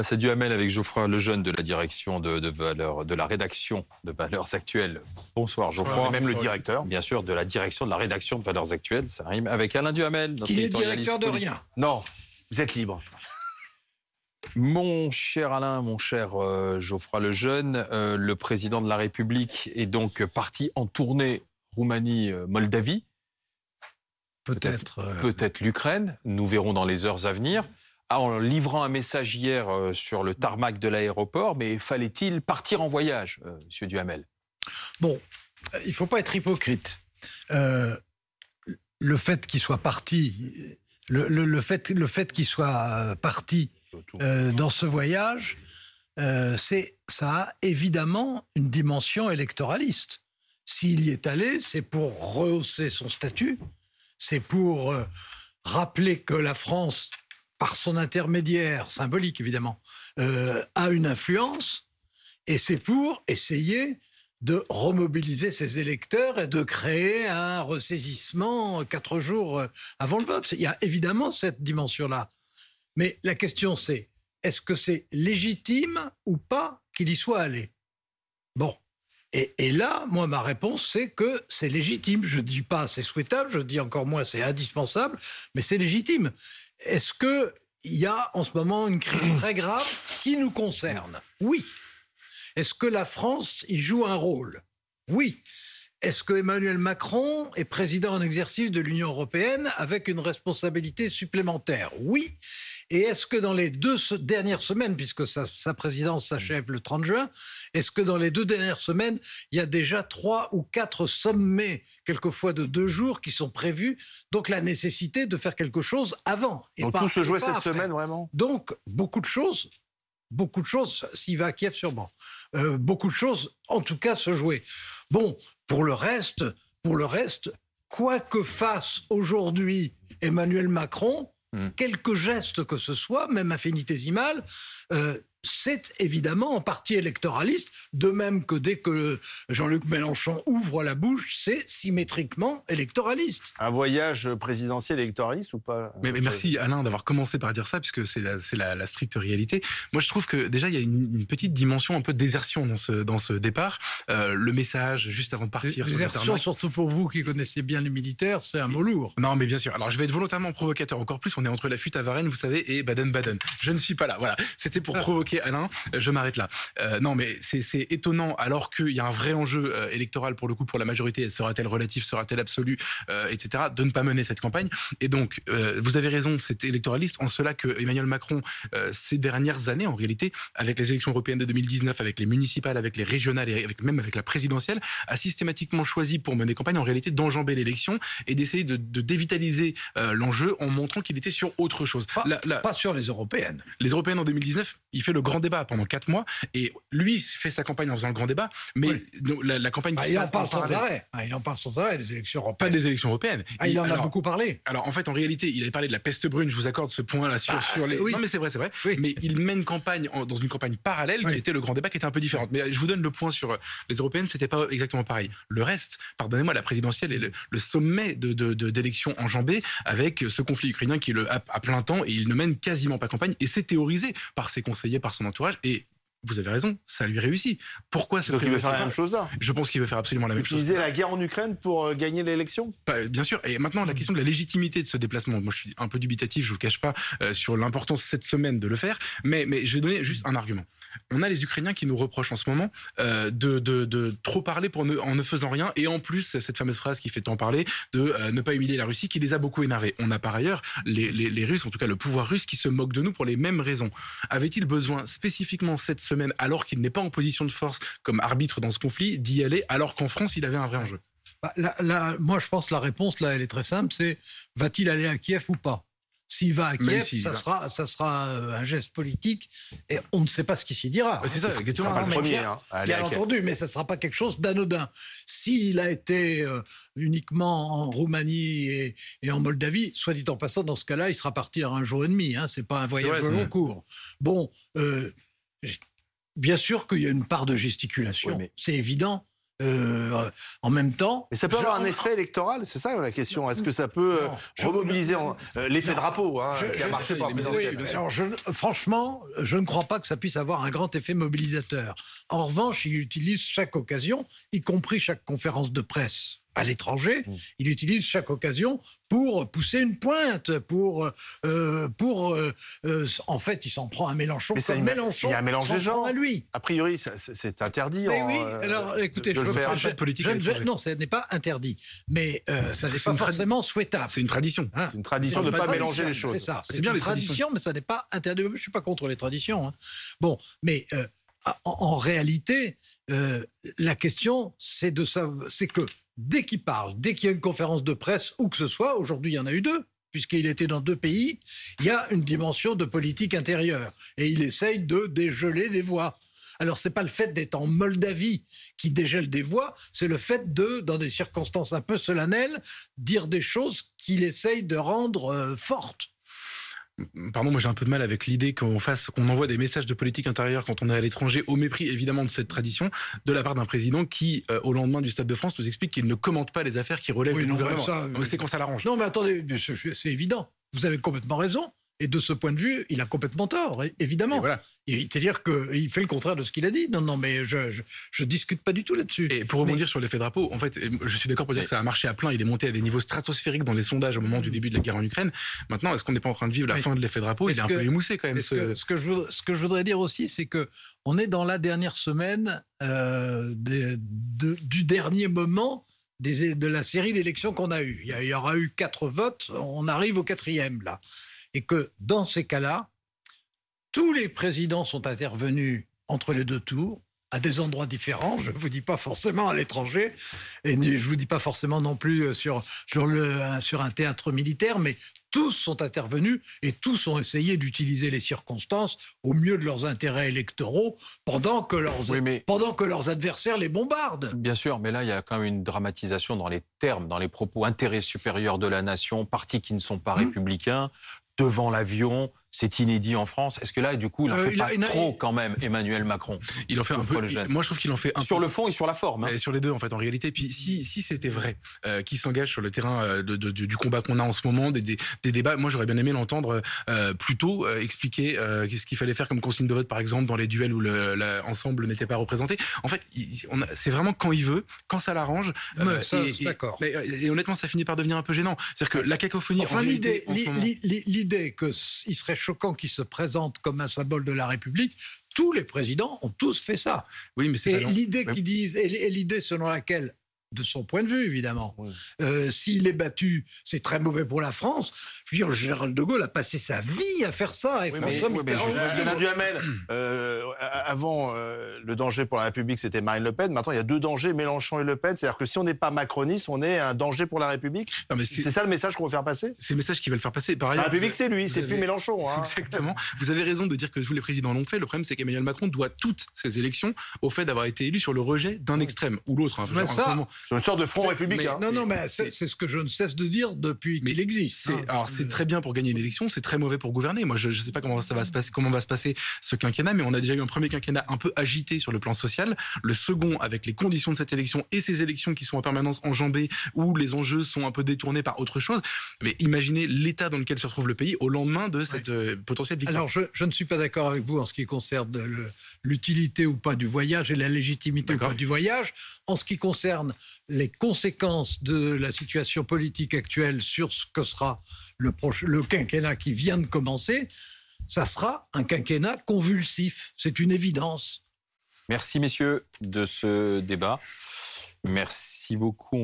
Face à Duhamel avec Geoffroy Lejeune de la direction de, valeurs, de la rédaction de Valeurs Actuelles. Bonsoir Geoffroy. même le directeur. Bien sûr, de la direction de la rédaction de Valeurs Actuelles, ça rime. Avec Alain Duhamel. Qui est directeur de rien. Non, vous êtes libre. Mon cher Alain, mon cher euh, Geoffroy Lejeune, euh, le président de la République est donc parti en tournée Roumanie-Moldavie. Peut-être. Peut-être l'Ukraine. Nous verrons dans les heures à venir en livrant un message hier euh, sur le tarmac de l'aéroport, mais fallait-il partir en voyage, euh, Monsieur Duhamel? Bon, il ne faut pas être hypocrite. Euh, le fait qu'il soit parti, le fait qu'il soit parti dans ce voyage, c'est ça a évidemment une dimension électoraliste. S'il y est allé, c'est pour rehausser son statut, c'est pour rappeler que la France par son intermédiaire, symbolique évidemment, euh, a une influence, et c'est pour essayer de remobiliser ses électeurs et de créer un ressaisissement quatre jours avant le vote. Il y a évidemment cette dimension-là. Mais la question c'est, est-ce que c'est légitime ou pas qu'il y soit allé? Bon. Et, et, là, moi, ma réponse, c'est que c'est légitime. Je ne dis pas c'est souhaitable, je dis encore moins c'est indispensable, mais c'est légitime. Est-ce qu'il y a en ce moment une crise très grave qui nous concerne? Oui. Est-ce que la France y joue un rôle? Oui. Est-ce que Emmanuel Macron est président en exercice de l'Union européenne avec une responsabilité supplémentaire? Oui. Et est-ce que dans les deux dernières semaines, puisque sa, présidence s'achève le 30 juin, est-ce que dans les deux dernières semaines, il y a déjà trois ou quatre sommets, quelquefois de deux jours, qui sont prévus? Donc la nécessité de faire quelque chose avant. Et Donc tout se jouait cette semaine, vraiment? Donc beaucoup de choses beaucoup de choses, s'il va à Kiev sûrement, euh, beaucoup de choses, en tout cas, se jouer. Bon, pour le reste, pour le reste, quoi que fasse aujourd'hui Emmanuel Macron, Hmm. Quelques gestes que ce soit, même infinitésimal, euh, c'est évidemment en partie électoraliste, de même que dès que Jean-Luc Mélenchon ouvre la bouche, c'est symétriquement électoraliste. Un voyage présidentiel électoraliste ou pas mais, merci Alain d'avoir commencé par dire ça, puisque c'est la, la, stricte réalité. Moi je trouve que déjà il y a une, petite dimension un peu de désertion dans ce, dans ce départ. Euh, le message juste avant de partir. Désertion, surtout pour vous qui connaissez bien les militaires, c'est un mot lourd. Non mais bien sûr. Alors je vais être volontairement provocateur encore plus, on est entre la fuite à Varennes, vous savez, et Baden-Baden. Je ne suis pas là. Voilà, c'était pour ah. Provoquer Alain, euh, je m'arrête là. Euh, non, mais c'est étonnant, alors qu'il y a un vrai enjeu euh, électoral pour le coup pour la majorité, sera-t-elle relative, sera-t-elle absolue, etc., de ne pas mener cette campagne. Et donc, vous avez raison, c'est électoraliste en cela que Emmanuel Macron, ces dernières années, en réalité, avec les élections européennes de 2019, avec les municipales, avec les régionales et avec, même avec la présidentielle, a systématiquement choisi pour mener campagne, en réalité, d'enjamber l'élection et d'essayer de, dévitaliser l'enjeu en montrant qu'il était sur autre chose. Pas, sur les européennes. Les européennes en 2019, il fait le grand débat pendant quatre mois et lui fait sa campagne en faisant le grand débat, mais la, campagne. Ah, il en parle sans arrêt. Ah, il en parle sans arrêt des élections européennes. Pas des élections européennes. Ah, il en a beaucoup parlé. Alors en fait, en réalité, il avait parlé de la peste brune. Je vous accorde ce point-là sur, sur les. Non mais c'est vrai, c'est vrai. Mais il mène campagne dans une campagne parallèle qui était le grand débat, qui était un peu différente. Mais je vous donne le point sur les européennes, c'était pas exactement pareil. Le reste, pardonnez-moi, la présidentielle est le, sommet de d'élections enjambées avec ce conflit ukrainien qui est le à, à plein temps et il ne mène quasiment pas campagne et c'est théorisé par ses conseillers, par son entourage et vous avez raison, ça lui réussit. Pourquoi ce Donc il veut faire la même chose là Je pense qu'il veut faire absolument la même chose. Utiliser la guerre en Ukraine pour euh, gagner l'élection? Bien sûr. Et maintenant, la question de la légitimité de ce déplacement. Moi, je suis un peu dubitatif, je vous cache pas, euh, sur l'importance cette semaine de le faire. Mais, mais je vais donner juste un argument. On a les Ukrainiens qui nous reprochent en ce moment euh, de, trop parler pour en ne faisant rien. Et en plus, cette fameuse phrase qui fait tant parler de ne pas humilier la Russie, qui les a beaucoup énervés. On a par ailleurs les, Russes, en tout cas le pouvoir russe, qui se moque de nous pour les mêmes raisons. Avait-il besoin spécifiquement cette semaine, alors qu'il n'est pas en position de force comme arbitre dans ce conflit d'y aller alors qu'en France il avait un vrai enjeu? Bah, Moi je pense la réponse là elle est très simple, c'est va-t-il aller à Kiev ou pas? S'il va à Kiev, ça, sera, ça sera euh, un geste politique et on ne sait pas ce qu'il s'y dira. C'est ça, exactement. le premier. Hein, bien entendu, mais ça ne sera pas quelque chose d'anodin. S'il a été euh, uniquement en Roumanie et, en Moldavie, soit dit en passant, dans ce cas-là, il sera parti un jour et demi. Hein, c'est pas un voyage long cours. Bon, euh, Bien sûr qu'il y a une part de gesticulation, c'est évident. Euh, en même temps. Mais ça peut avoir un effet électoral, c'est ça la question. Est-ce que ça peut euh, Non, je- remobiliser euh, l'effet drapeau hein, Je- qui a marché bien sûr. Alors, je, franchement, je ne crois pas que ça puisse avoir un grand effet mobilisateur. En revanche, il utilise chaque occasion, y compris chaque conférence de presse à l'étranger, Mm. il utilise chaque occasion pour pousser une pointe, pour, euh, pour euh, euh, en fait, il s'en prend à Mélenchon Mais ça, comme il Mélenchon il y a un mélange des prend à lui. A priori, ça- c'est interdit. Mais en, oui, alors écoutez, de je le veux faire. de politique je ne l'étranger. non, ce n'est pas interdit, mais ça n'est pas forcément souhaitable. C'est une tradition. Hein. C'est une tradition de ne pas mélanger les choses. C'est ça. C'est bien une les tradition, mais ça n'est pas interdit. Je suis pas contre les traditions. hein. Bon, mais en, en réalité, la question, c'est de savoir, c'est que dès qu'il parle, dès qu'il y a une conférence de presse, où que ce soit, aujourd'hui il y en a eu deux, puisqu'il était dans deux pays, il y a une dimension de politique intérieure. Et il essaye de dégeler des voix. Alors, c'est pas le fait d'être en Moldavie qui dégèle des voix, c'est le fait de, dans des circonstances un peu solennelles, dire des choses qu'il essaye de rendre euh, fortes. Pardon, moi j'ai un peu de mal avec l'idée qu'on fasse, qu'on envoie des messages de politique intérieure quand on est à l'étranger, au mépris évidemment de cette tradition, de la part d'un président qui, euh, au lendemain du Stade de France, nous explique qu'il ne commente pas les affaires qui relèvent Oui, du non, gouvernement. c'est quand ça l'arrange. Non, mais attendez, c'est évident. Vous avez complètement raison. Et de ce point de vue, il a complètement tort, évidemment. Voilà. C'est-à-dire qu'il fait le contraire de ce qu'il a dit. Non, non, mais je, je, je discute pas du tout là-dessus. Et pour rebondir sur l'effet drapeau, en fait, je suis d'accord pour dire que ça a marché à plein. Il est monté à des niveaux stratosphériques dans les sondages au moment du début de la guerre en Ukraine. Maintenant, est-ce qu'on n'est pas en train de vivre la fin de l'effet drapeau? Il est un que- peu émoussé quand même. Ce, que, ce que je voudrais, ce que je voudrais dire aussi, c'est que on est dans la dernière semaine euh, des- de- du dernier moment des, de la série d'élections qu'on a eues. Il y, a- il y aura eu quatre votes, on arrive au quatrième là. Et que dans ces cas-là, tous les présidents sont intervenus entre les deux tours à des endroits différents. Je ne vous dis pas forcément à l'étranger, et je ne vous dis pas forcément non plus euh, sur, sur, le, un- sur un théâtre militaire, mais tous sont intervenus et tous ont essayé d'utiliser les circonstances au mieux de leurs intérêts électoraux pendant que leurs, Oui, mais- pendant que leurs adversaires les bombardent. Bien sûr, mais là, il y a quand même une dramatisation dans les termes, dans les propos intérêts supérieurs de la nation, partis qui ne sont pas Mmh. républicains, devant l'avion. C'est inédit en France. Est-ce que là, du coup, il en Euh, fait il a- pas il a- trop il- quand même, Emmanuel Macron Il en fait un peu. il- moi, je trouve qu'il en fait un Sur peu. le fond et sur la forme. hein. Et sur les deux, en fait, en réalité. Puis si, si c'était vrai, euh, qui s'engage sur le terrain euh, de, de- du combat qu'on a en ce moment, des, des, des débats, moi j'aurais bien aimé l'entendre euh, plus tôt euh, expliquer euh, ce qu'il fallait faire comme consigne de vote, par exemple, dans les duels où le, la- ensemble n'était pas représenté. En fait, c'est vraiment quand il veut, quand ça l'arrange. euh, et, d'accord. et honnêtement, ça finit par devenir un peu gênant. C'est-à-dire que la cacophonie, en Enfin, l'idée, l'idée que il serait choquant qu'il se présente comme un symbole de la République, tous les présidents ont tous fait ça. oui, mais c'est Et l'idée qu'ils disent, et l'idée selon laquelle, de son point de vue évidemment, Oui. euh, s'il est battu, c'est très mauvais pour la France. Je veux dire, le général de Gaulle a passé sa vie à faire ça. Et Oui, mais- François oui, mais Mitterrand Duhamel, euh, avant, euh, le danger pour la République, c'était Marine Le Pen. Maintenant, il y a deux dangers, Mélenchon et Le Pen. C'est-à-dire que si on n'est pas macroniste, on est un danger pour la République. C'est ça le message qu'on veut faire passer? C'est le message qu'ils veulent faire passer. Par La ailleurs, République, vous- c'est lui, c'est plus Mélenchon. hein. Exactement. Vous avez raison de dire que tous les présidents l'ont fait. Le problème, c'est qu'Emmanuel Macron doit toutes ses élections au fait d'avoir été élu sur le rejet d'un extrême ou l'autre. hein. C'est une sorte de front républicain. Non, non, mais c'est ce que je ne cesse de dire depuis Mais qu'il existe. Hein. alors c'est très bien pour gagner une élection, c'est très mauvais pour gouverner. Moi, je ne sais pas comment ça va se passer, comment va se passer ce quinquennat, mais on a déjà eu un premier quinquennat un peu agité sur le plan social. Le second, avec les conditions de cette élection et ces élections qui sont en permanence enjambées, où les enjeux sont un peu détournés par autre chose. Mais imaginez l'état dans lequel se retrouve le pays au lendemain de cette euh, potentielle victoire. Alors, je, je ne suis pas d'accord avec vous en ce qui concerne l'utilité ou pas du voyage et la légitimité ou pas du voyage. En ce qui concerne les conséquences de la situation politique actuelle sur ce que sera le, le quinquennat qui vient de commencer, ça sera un quinquennat convulsif. C'est une évidence. Merci, messieurs, de ce débat. Merci beaucoup.